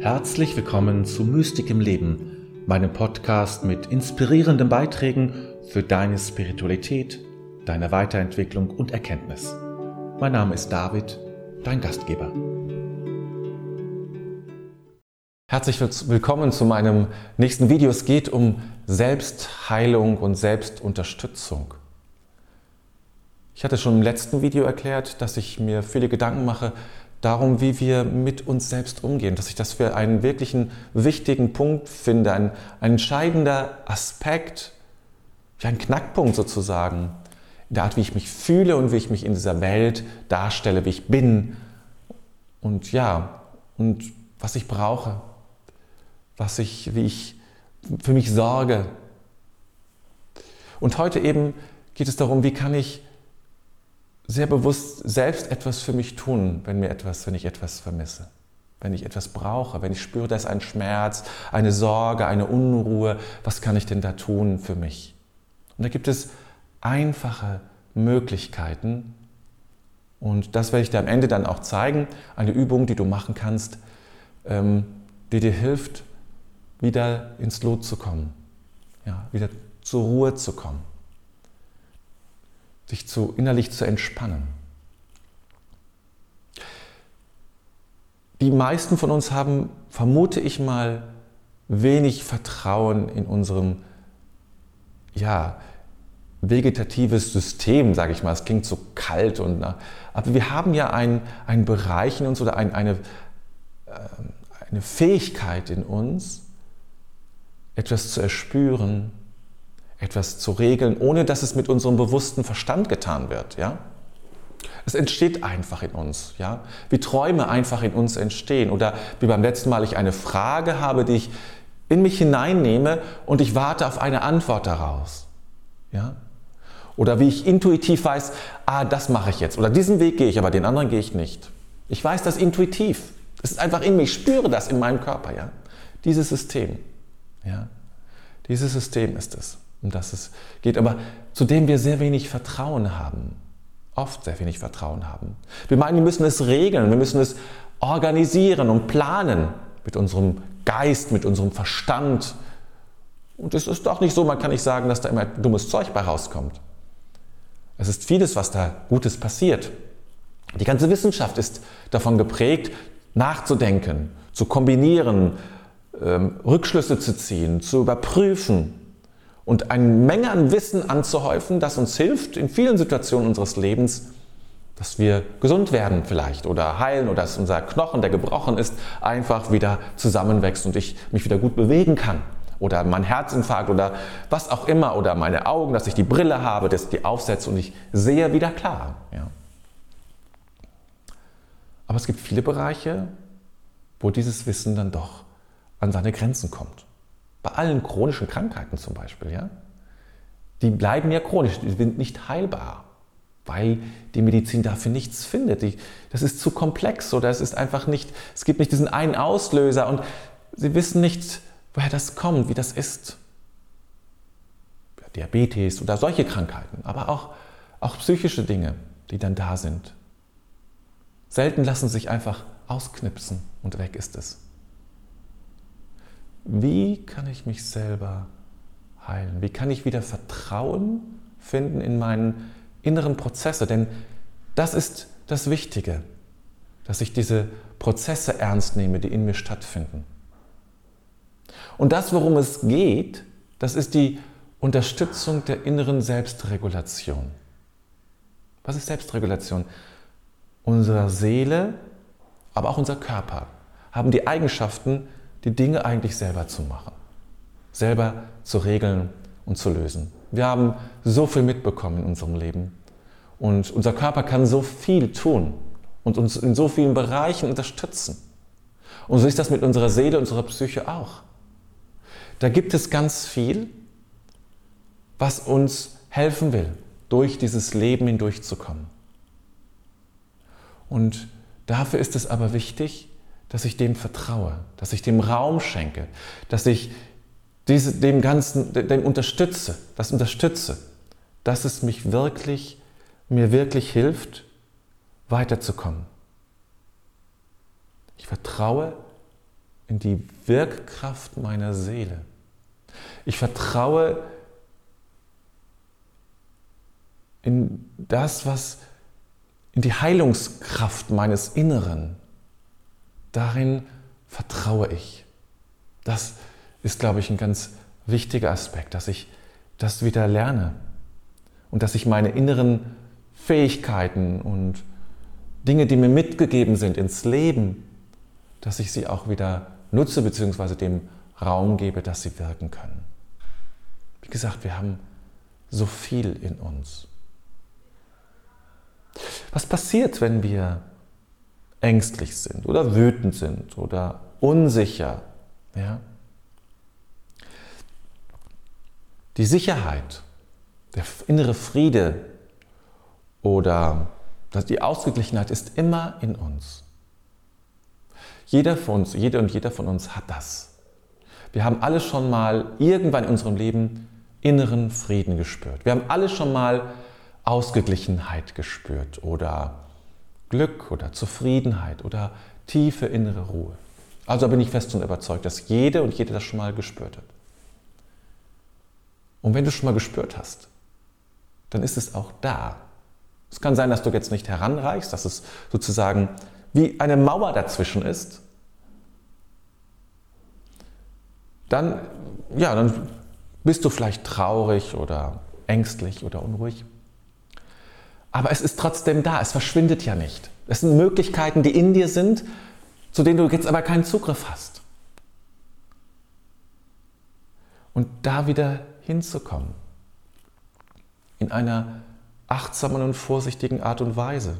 Herzlich willkommen zu Mystik im Leben, meinem Podcast mit inspirierenden Beiträgen für deine Spiritualität, deine Weiterentwicklung und Erkenntnis. Mein Name ist David, dein Gastgeber. Herzlich willkommen zu meinem nächsten Video. Es geht um Selbstheilung und Selbstunterstützung. Ich hatte schon im letzten Video erklärt, dass ich mir viele Gedanken mache darum, wie wir mit uns selbst umgehen, dass ich das für einen wirklichen wichtigen Punkt finde, ein, ein entscheidender Aspekt, wie ein Knackpunkt sozusagen, in der Art, wie ich mich fühle und wie ich mich in dieser Welt darstelle, wie ich bin. Und ja, und was ich brauche, was ich, wie ich für mich sorge. Und heute eben geht es darum, wie kann ich sehr bewusst selbst etwas für mich tun, wenn mir etwas, wenn ich etwas vermisse, wenn ich etwas brauche, wenn ich spüre, da ist ein Schmerz, eine Sorge, eine Unruhe, was kann ich denn da tun für mich? Und da gibt es einfache Möglichkeiten. Und das werde ich dir am Ende dann auch zeigen, eine Übung, die du machen kannst, ähm, die dir hilft, wieder ins Lot zu kommen, ja, wieder zur Ruhe zu kommen sich zu, innerlich zu entspannen. Die meisten von uns haben, vermute ich mal, wenig Vertrauen in unserem ja, vegetatives System, sage ich mal. Es klingt so kalt und aber wir haben ja einen, einen Bereich in uns oder ein, eine, äh, eine Fähigkeit in uns, etwas zu erspüren, etwas zu regeln, ohne dass es mit unserem bewussten Verstand getan wird. Ja? Es entsteht einfach in uns, ja? wie Träume einfach in uns entstehen. Oder wie beim letzten Mal ich eine Frage habe, die ich in mich hineinnehme und ich warte auf eine Antwort daraus. Ja? Oder wie ich intuitiv weiß, ah, das mache ich jetzt. Oder diesen Weg gehe ich, aber den anderen gehe ich nicht. Ich weiß das intuitiv. Es ist einfach in mir. Ich spüre das in meinem Körper. Ja? Dieses System. Ja? Dieses System ist es um das es geht, aber zu dem wir sehr wenig Vertrauen haben. Oft sehr wenig Vertrauen haben. Wir meinen, wir müssen es regeln, wir müssen es organisieren und planen mit unserem Geist, mit unserem Verstand. Und es ist doch nicht so, man kann nicht sagen, dass da immer dummes Zeug bei rauskommt. Es ist vieles, was da Gutes passiert. Die ganze Wissenschaft ist davon geprägt, nachzudenken, zu kombinieren, ähm, Rückschlüsse zu ziehen, zu überprüfen und eine Menge an Wissen anzuhäufen, das uns hilft in vielen Situationen unseres Lebens, dass wir gesund werden vielleicht oder heilen oder dass unser Knochen, der gebrochen ist, einfach wieder zusammenwächst und ich mich wieder gut bewegen kann. Oder mein Herzinfarkt oder was auch immer oder meine Augen, dass ich die Brille habe, dass ich die aufsetze und ich sehe wieder klar. Ja. Aber es gibt viele Bereiche, wo dieses Wissen dann doch an seine Grenzen kommt. Bei allen chronischen Krankheiten zum Beispiel, ja, die bleiben ja chronisch, die sind nicht heilbar, weil die Medizin dafür nichts findet. Die, das ist zu komplex oder es ist einfach nicht, es gibt nicht diesen einen Auslöser und sie wissen nicht, woher das kommt, wie das ist. Diabetes oder solche Krankheiten, aber auch, auch psychische Dinge, die dann da sind. Selten lassen sich einfach ausknipsen und weg ist es. Wie kann ich mich selber heilen? Wie kann ich wieder Vertrauen finden in meinen inneren Prozesse? Denn das ist das Wichtige, dass ich diese Prozesse ernst nehme, die in mir stattfinden. Und das, worum es geht, das ist die Unterstützung der inneren Selbstregulation. Was ist Selbstregulation? Unsere Seele, aber auch unser Körper haben die Eigenschaften, die Dinge eigentlich selber zu machen, selber zu regeln und zu lösen. Wir haben so viel mitbekommen in unserem Leben und unser Körper kann so viel tun und uns in so vielen Bereichen unterstützen. Und so ist das mit unserer Seele, unserer Psyche auch. Da gibt es ganz viel, was uns helfen will, durch dieses Leben hindurchzukommen. Und dafür ist es aber wichtig, dass ich dem vertraue, dass ich dem Raum schenke, dass ich diese, dem Ganzen, dem unterstütze, das unterstütze, dass es mich wirklich, mir wirklich hilft, weiterzukommen. Ich vertraue in die Wirkkraft meiner Seele. Ich vertraue in das, was in die Heilungskraft meines Inneren. Darin vertraue ich. Das ist, glaube ich, ein ganz wichtiger Aspekt, dass ich das wieder lerne und dass ich meine inneren Fähigkeiten und Dinge, die mir mitgegeben sind ins Leben, dass ich sie auch wieder nutze bzw. dem Raum gebe, dass sie wirken können. Wie gesagt, wir haben so viel in uns. Was passiert, wenn wir ängstlich sind oder wütend sind oder unsicher? Ja? Die Sicherheit, der innere Friede oder die Ausgeglichenheit ist immer in uns. Jeder von uns, jede und jeder von uns hat das. Wir haben alle schon mal irgendwann in unserem Leben inneren Frieden gespürt. Wir haben alle schon mal Ausgeglichenheit gespürt oder Glück oder Zufriedenheit oder tiefe innere Ruhe. Also bin ich fest und überzeugt, dass jede und jede das schon mal gespürt hat. Und wenn du schon mal gespürt hast, dann ist es auch da. Es kann sein, dass du jetzt nicht heranreichst, dass es sozusagen wie eine Mauer dazwischen ist. Dann, ja, dann bist du vielleicht traurig oder ängstlich oder unruhig. Aber es ist trotzdem da, es verschwindet ja nicht. Es sind Möglichkeiten, die in dir sind, zu denen du jetzt aber keinen Zugriff hast. Und da wieder hinzukommen, in einer achtsamen und vorsichtigen Art und Weise.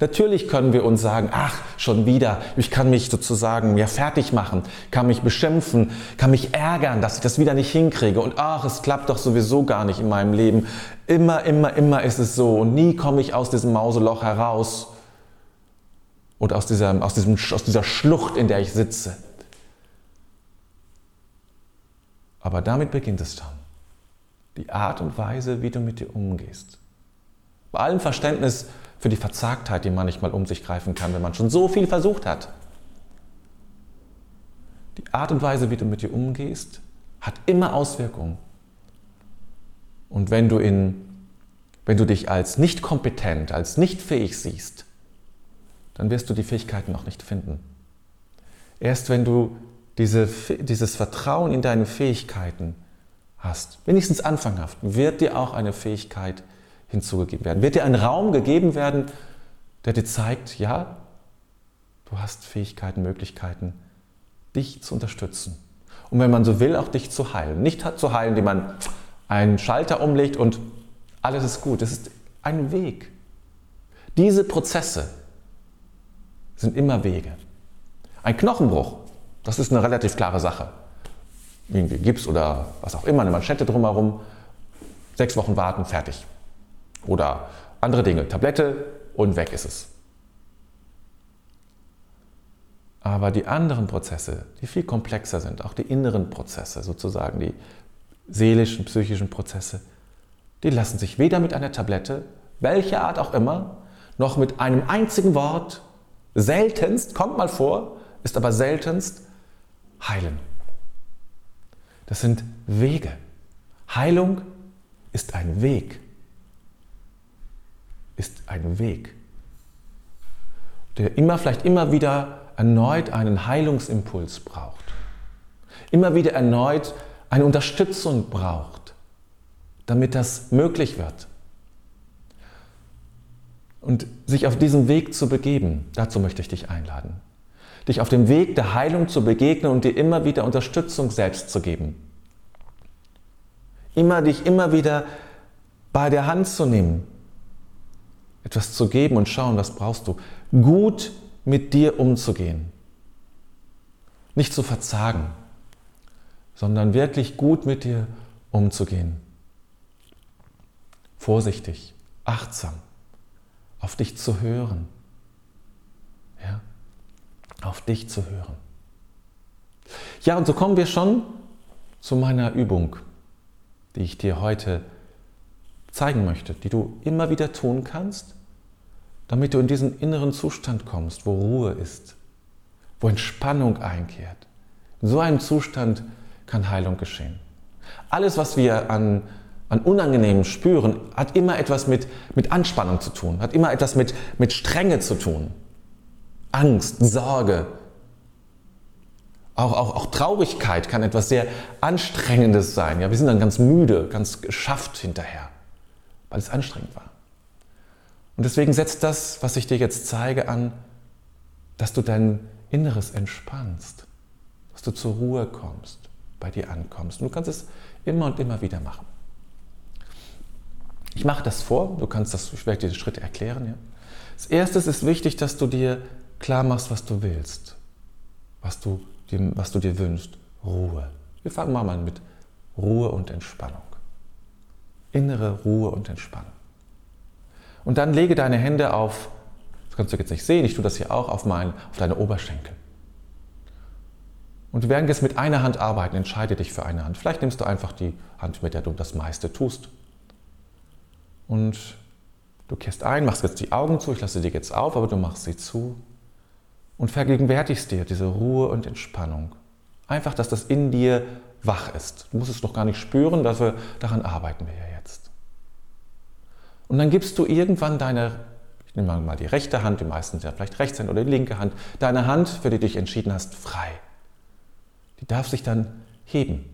Natürlich können wir uns sagen, ach, schon wieder, ich kann mich sozusagen ja fertig machen, kann mich beschimpfen, kann mich ärgern, dass ich das wieder nicht hinkriege und ach, es klappt doch sowieso gar nicht in meinem Leben. Immer, immer, immer ist es so und nie komme ich aus diesem Mauseloch heraus und aus dieser, aus, diesem, aus dieser Schlucht, in der ich sitze. Aber damit beginnt es dann. Die Art und Weise, wie du mit dir umgehst. Bei allem Verständnis für die Verzagtheit, die manchmal um sich greifen kann, wenn man schon so viel versucht hat. Die Art und Weise, wie du mit dir umgehst, hat immer Auswirkungen. Und wenn du, in, wenn du dich als nicht kompetent, als nicht fähig siehst, dann wirst du die Fähigkeiten noch nicht finden. Erst wenn du diese, dieses Vertrauen in deine Fähigkeiten hast, wenigstens anfanghaft, wird dir auch eine Fähigkeit hinzugegeben werden. Wird dir ein Raum gegeben werden, der dir zeigt, ja, du hast Fähigkeiten, Möglichkeiten, dich zu unterstützen. Und wenn man so will, auch dich zu heilen. Nicht zu heilen, indem man einen Schalter umlegt und alles ist gut. Es ist ein Weg. Diese Prozesse sind immer Wege. Ein Knochenbruch, das ist eine relativ klare Sache. Irgendwie Gips oder was auch immer, eine Manschette drumherum, sechs Wochen warten, fertig. Oder andere Dinge, Tablette und weg ist es. Aber die anderen Prozesse, die viel komplexer sind, auch die inneren Prozesse, sozusagen die seelischen, psychischen Prozesse, die lassen sich weder mit einer Tablette, welcher Art auch immer, noch mit einem einzigen Wort, seltenst, kommt mal vor, ist aber seltenst, heilen. Das sind Wege. Heilung ist ein Weg ist ein Weg, der immer, vielleicht immer wieder erneut einen Heilungsimpuls braucht, immer wieder erneut eine Unterstützung braucht, damit das möglich wird. Und sich auf diesen Weg zu begeben, dazu möchte ich dich einladen. Dich auf dem Weg der Heilung zu begegnen und dir immer wieder Unterstützung selbst zu geben. Immer dich immer wieder bei der Hand zu nehmen, etwas zu geben und schauen, was brauchst du. Gut mit dir umzugehen. Nicht zu verzagen, sondern wirklich gut mit dir umzugehen. Vorsichtig, achtsam, auf dich zu hören. Ja? Auf dich zu hören. Ja, und so kommen wir schon zu meiner Übung, die ich dir heute zeigen möchte, die du immer wieder tun kannst, damit du in diesen inneren Zustand kommst, wo Ruhe ist, wo Entspannung einkehrt, In so einem Zustand kann Heilung geschehen. Alles, was wir an, an Unangenehmen spüren, hat immer etwas mit, mit Anspannung zu tun, hat immer etwas mit, mit Strenge zu tun. Angst, Sorge, auch, auch, auch Traurigkeit kann etwas sehr Anstrengendes sein. Ja, wir sind dann ganz müde, ganz geschafft hinterher, weil es anstrengend war. Und deswegen setzt das, was ich dir jetzt zeige, an, dass du dein Inneres entspannst, dass du zur Ruhe kommst, bei dir ankommst. Und du kannst es immer und immer wieder machen. Ich mache das vor, du kannst das, ich werde dir die Schritte erklären. Ja. Als erstes ist wichtig, dass du dir klar machst, was du willst, was du was du dir wünschst. Ruhe. Wir fangen mal an mit Ruhe und Entspannung. Innere Ruhe und Entspannung. Und dann lege deine Hände auf, das kannst du jetzt nicht sehen, ich tue das hier auch, auf, mein, auf deine Oberschenkel. Und wir werden jetzt mit einer Hand arbeiten, entscheide dich für eine Hand. Vielleicht nimmst du einfach die Hand, mit der du das meiste tust. Und du kehrst ein, machst jetzt die Augen zu, ich lasse dir jetzt auf, aber du machst sie zu und vergegenwärtigst dir diese Ruhe und Entspannung. Einfach, dass das in dir wach ist. Du musst es noch gar nicht spüren, dafür, daran arbeiten wir ja jetzt. Und dann gibst du irgendwann deine, ich nehme mal die rechte Hand, die meisten sind ja vielleicht Rechtshand oder die linke Hand, deine Hand, für die du dich entschieden hast, frei. Die darf sich dann heben.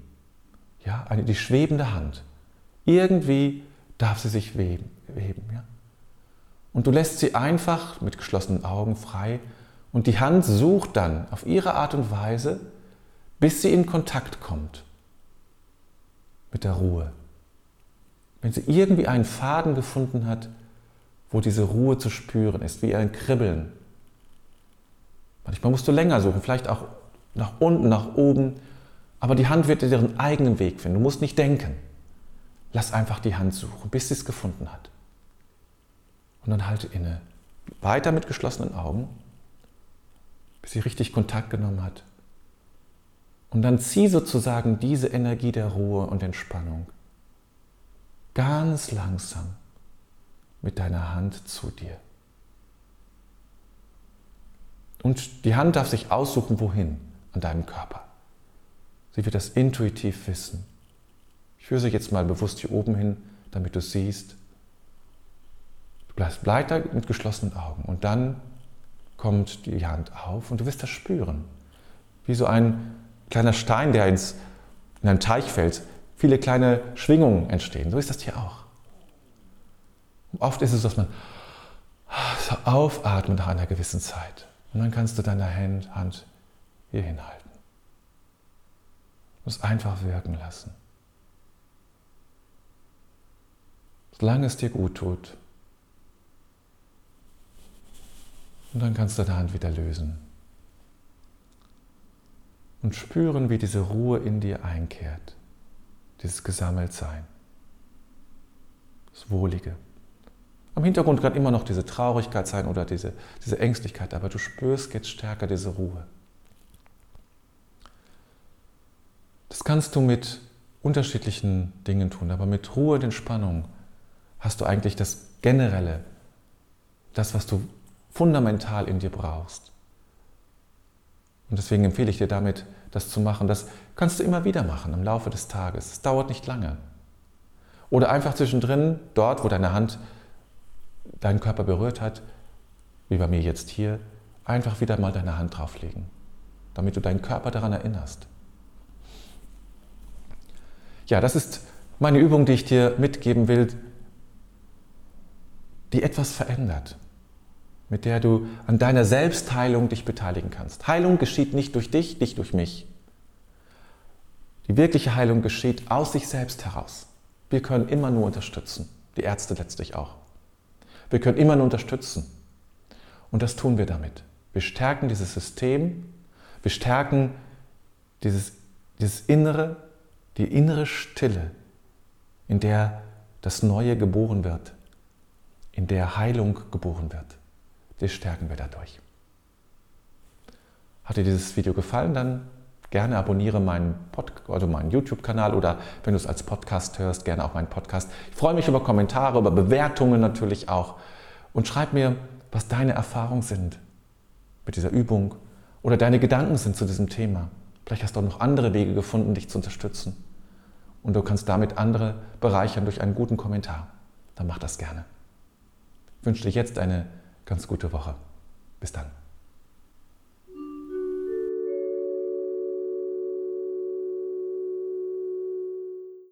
Ja, eine, die schwebende Hand. Irgendwie darf sie sich heben. Ja? Und du lässt sie einfach mit geschlossenen Augen frei und die Hand sucht dann auf ihre Art und Weise, bis sie in Kontakt kommt mit der Ruhe. Wenn sie irgendwie einen Faden gefunden hat, wo diese Ruhe zu spüren ist, wie ein Kribbeln. Manchmal musst du länger suchen, vielleicht auch nach unten, nach oben, aber die Hand wird ihren eigenen Weg finden. Du musst nicht denken. Lass einfach die Hand suchen, bis sie es gefunden hat. Und dann halte inne. Weiter mit geschlossenen Augen bis sie richtig Kontakt genommen hat. Und dann zieh sozusagen diese Energie der Ruhe und Entspannung ganz langsam mit deiner Hand zu dir. Und die Hand darf sich aussuchen, wohin an deinem Körper. Sie wird das intuitiv wissen. Ich führe sie jetzt mal bewusst hier oben hin, damit du siehst. Du bleibst weiter mit geschlossenen Augen und dann kommt die Hand auf und du wirst das spüren. Wie so ein kleiner Stein, der ins, in einen Teich fällt. Viele kleine Schwingungen entstehen. So ist das hier auch. Oft ist es, dass man so aufatmet nach einer gewissen Zeit. Und dann kannst du deine Hand hier hinhalten. Du musst einfach wirken lassen. Solange es dir gut tut, Und dann kannst du deine Hand wieder lösen. Und spüren, wie diese Ruhe in dir einkehrt. Dieses Gesammeltsein. Das Wohlige. Am Hintergrund kann immer noch diese Traurigkeit sein oder diese, diese Ängstlichkeit, aber du spürst jetzt stärker diese Ruhe. Das kannst du mit unterschiedlichen Dingen tun, aber mit Ruhe und Entspannung hast du eigentlich das Generelle, das, was du fundamental in dir brauchst. Und deswegen empfehle ich dir damit, das zu machen. Das kannst du immer wieder machen im Laufe des Tages. Es dauert nicht lange. Oder einfach zwischendrin, dort, wo deine Hand deinen Körper berührt hat, wie bei mir jetzt hier, einfach wieder mal deine Hand drauflegen, damit du deinen Körper daran erinnerst. Ja, das ist meine Übung, die ich dir mitgeben will, die etwas verändert mit der du an deiner Selbstheilung dich beteiligen kannst. Heilung geschieht nicht durch dich, nicht durch mich. Die wirkliche Heilung geschieht aus sich selbst heraus. Wir können immer nur unterstützen, die Ärzte letztlich auch. Wir können immer nur unterstützen. Und das tun wir damit. Wir stärken dieses System, wir stärken dieses, dieses Innere, die innere Stille, in der das Neue geboren wird, in der Heilung geboren wird das stärken wir dadurch. Hat dir dieses Video gefallen, dann gerne abonniere meinen, also meinen YouTube-Kanal oder wenn du es als Podcast hörst, gerne auch meinen Podcast. Ich freue mich über Kommentare, über Bewertungen natürlich auch. Und schreib mir, was deine Erfahrungen sind mit dieser Übung oder deine Gedanken sind zu diesem Thema. Vielleicht hast du auch noch andere Wege gefunden, dich zu unterstützen. Und du kannst damit andere bereichern durch einen guten Kommentar. Dann mach das gerne. Ich wünsche dir jetzt eine ganz gute Woche. Bis dann.